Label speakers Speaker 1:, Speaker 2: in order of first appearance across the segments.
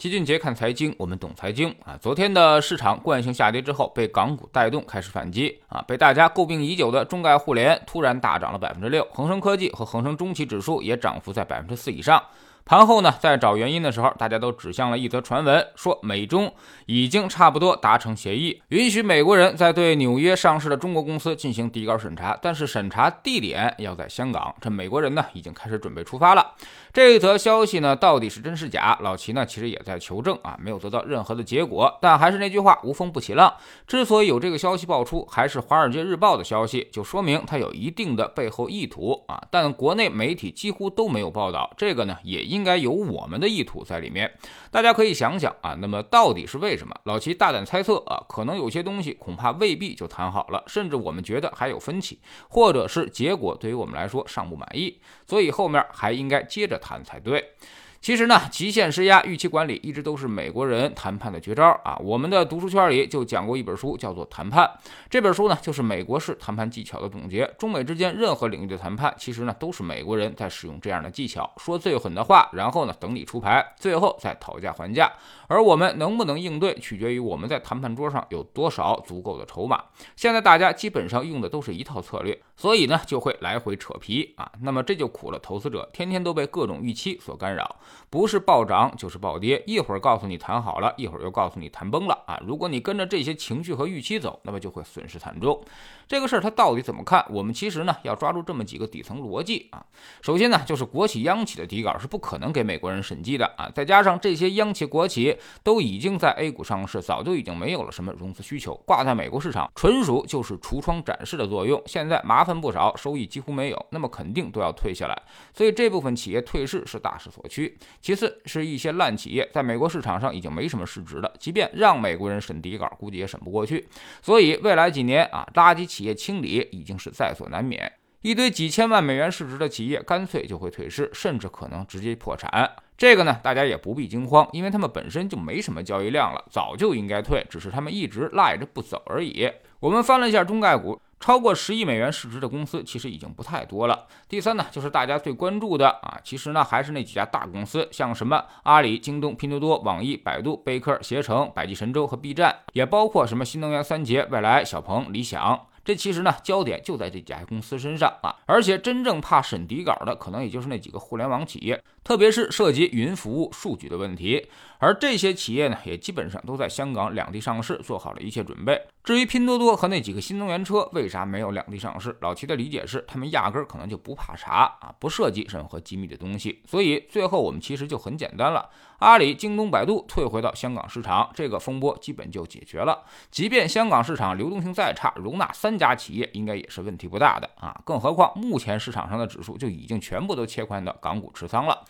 Speaker 1: 齐俊杰看财经，我们懂财经啊。昨天的市场惯性下跌之后，被港股带动开始反击啊。被大家诟病已久的中概互联突然大涨了百分之六，恒生科技和恒生中期指数也涨幅在百分之四以上。盘后呢，在找原因的时候，大家都指向了一则传闻，说美中已经差不多达成协议，允许美国人在对纽约上市的中国公司进行底稿审查，但是审查地点要在香港。这美国人呢，已经开始准备出发了。这一则消息呢，到底是真是假？老齐呢，其实也在求证啊，没有得到任何的结果。但还是那句话，无风不起浪。之所以有这个消息爆出，还是《华尔街日报》的消息，就说明它有一定的背后意图啊。但国内媒体几乎都没有报道这个呢，也 应该有我们的意图在里面。大家可以想想啊，那么到底是为什么？老齐大胆猜测啊，可能有些东西恐怕未必就谈好了，甚至我们觉得还有分歧，或者是结果对于我们来说尚不满意，所以后面还应该接着。谈才对。其实呢，极限施压、预期管理一直都是美国人谈判的绝招啊。我们的读书圈里就讲过一本书，叫做《谈判》。这本书呢，就是美国式谈判技巧的总结。中美之间任何领域的谈判，其实呢，都是美国人在使用这样的技巧，说最狠的话，然后呢，等你出牌，最后再讨价还价。而我们能不能应对，取决于我们在谈判桌上有多少足够的筹码。现在大家基本上用的都是一套策略，所以呢，就会来回扯皮啊。那么这就苦了投资者，天天都被各种预期所干扰。不是暴涨就是暴跌，一会儿告诉你谈好了，一会儿又告诉你谈崩了啊！如果你跟着这些情绪和预期走，那么就会损失惨重。这个事儿它到底怎么看？我们其实呢要抓住这么几个底层逻辑啊。首先呢，就是国企央企的底稿是不可能给美国人审计的啊。再加上这些央企国企都已经在 A 股上市，早就已经没有了什么融资需求，挂在美国市场纯属就是橱窗展示的作用。现在麻烦不少，收益几乎没有，那么肯定都要退下来。所以这部分企业退市是大势所趋。其次是一些烂企业，在美国市场上已经没什么市值了，即便让美国人审底稿，估计也审不过去。所以未来几年啊，垃圾企业清理已经是在所难免。一堆几千万美元市值的企业，干脆就会退市，甚至可能直接破产。这个呢，大家也不必惊慌，因为他们本身就没什么交易量了，早就应该退，只是他们一直赖着不走而已。我们翻了一下中概股。超过十亿美元市值的公司其实已经不太多了。第三呢，就是大家最关注的啊，其实呢还是那几家大公司，像什么阿里、京东、拼多多、网易、百度、贝壳、携程、百济神州和 B 站，也包括什么新能源三杰、蔚来、小鹏、理想。这其实呢，焦点就在这几家公司身上啊，而且真正怕审底稿的，可能也就是那几个互联网企业，特别是涉及云服务、数据的问题。而这些企业呢，也基本上都在香港两地上市，做好了一切准备。至于拼多多和那几个新能源车为啥没有两地上市，老齐的理解是，他们压根儿可能就不怕查啊，不涉及任何机密的东西。所以最后我们其实就很简单了，阿里、京东、百度退回到香港市场，这个风波基本就解决了。即便香港市场流动性再差，容纳三家企业应该也是问题不大的啊。更何况目前市场上的指数就已经全部都切换到港股持仓了。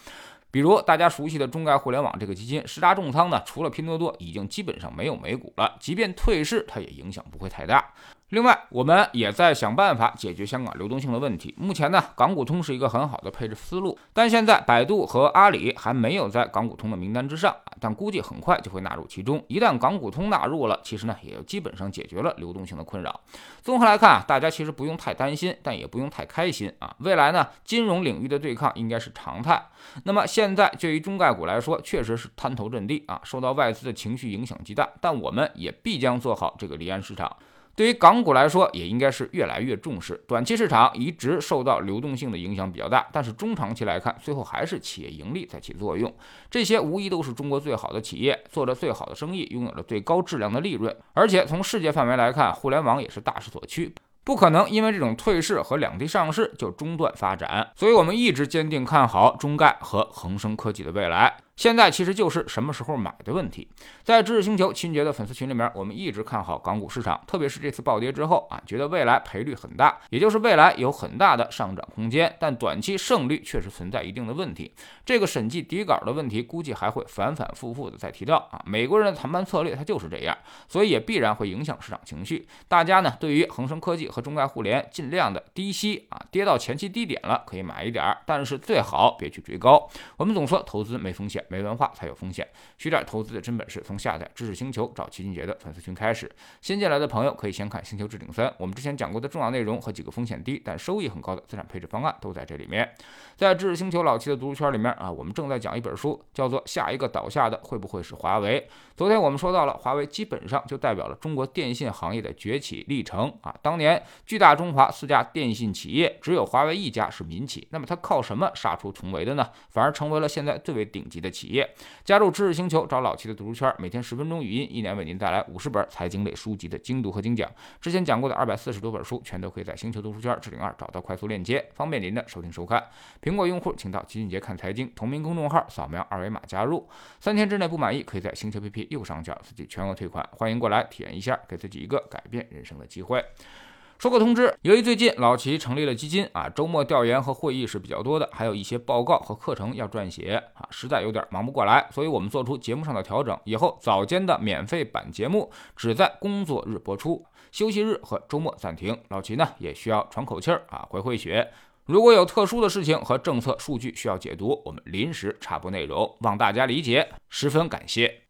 Speaker 1: 比如大家熟悉的中概互联网这个基金，十大重仓呢，除了拼多多，已经基本上没有美股了。即便退市，它也影响不会太大。另外，我们也在想办法解决香港流动性的问题。目前呢，港股通是一个很好的配置思路，但现在百度和阿里还没有在港股通的名单之上啊，但估计很快就会纳入其中。一旦港股通纳入了，其实呢，也基本上解决了流动性的困扰。综合来看啊，大家其实不用太担心，但也不用太开心啊。未来呢，金融领域的对抗应该是常态。那么现在对于中概股来说，确实是滩头阵地啊，受到外资的情绪影响极大，但我们也必将做好这个离岸市场。对于港股来说，也应该是越来越重视。短期市场一直受到流动性的影响比较大，但是中长期来看，最后还是企业盈利在起作用。这些无疑都是中国最好的企业，做着最好的生意，拥有着最高质量的利润。而且从世界范围来看，互联网也是大势所趋，不可能因为这种退市和两地上市就中断发展。所以我们一直坚定看好中概和恒生科技的未来。现在其实就是什么时候买的问题。在知识星球秦杰的粉丝群里面，我们一直看好港股市场，特别是这次暴跌之后啊，觉得未来赔率很大，也就是未来有很大的上涨空间，但短期胜率确实存在一定的问题。这个审计底稿的问题，估计还会反反复复的再提到啊。美国人的谈判策略它就是这样，所以也必然会影响市场情绪。大家呢，对于恒生科技和中概互联，尽量的低吸啊，跌到前期低点了可以买一点，但是最好别去追高。我们总说投资没风险。没文化才有风险。学点投资的真本事，从下载知识星球找齐俊杰的粉丝群开始。新进来的朋友可以先看《星球置顶三》，我们之前讲过的重要内容和几个风险低但收益很高的资产配置方案都在这里面。在知识星球老齐的读书圈里面啊，我们正在讲一本书，叫做《下一个倒下的会不会是华为》。昨天我们说到了华为，基本上就代表了中国电信行业的崛起历程啊。当年巨大中华四家电信企业，只有华为一家是民企，那么它靠什么杀出重围的呢？反而成为了现在最为顶级的企企业。加入知识星球，找老齐的读书圈，每天十分钟语音，一年为您带来五十本财经类书籍的精读和精讲。之前讲过的二百四十多本书，全都可以在星球读书圈置顶二找到快速链接，方便您的收听收看。苹果用户请到齐俊杰看财经同名公众号，扫描二维码加入。三天之内不满意，可以在星球 APP。右上角自己全额退款，欢迎过来体验一下，给自己一个改变人生的机会。说个通知，由于最近老齐成立了基金啊，周末调研和会议是比较多的，还有一些报告和课程要撰写啊，实在有点忙不过来，所以我们做出节目上的调整，以后早间的免费版节目只在工作日播出，休息日和周末暂停。老齐呢也需要喘口气儿啊，回回血。如果有特殊的事情和政策数据需要解读，我们临时插播内容，望大家理解，十分感谢。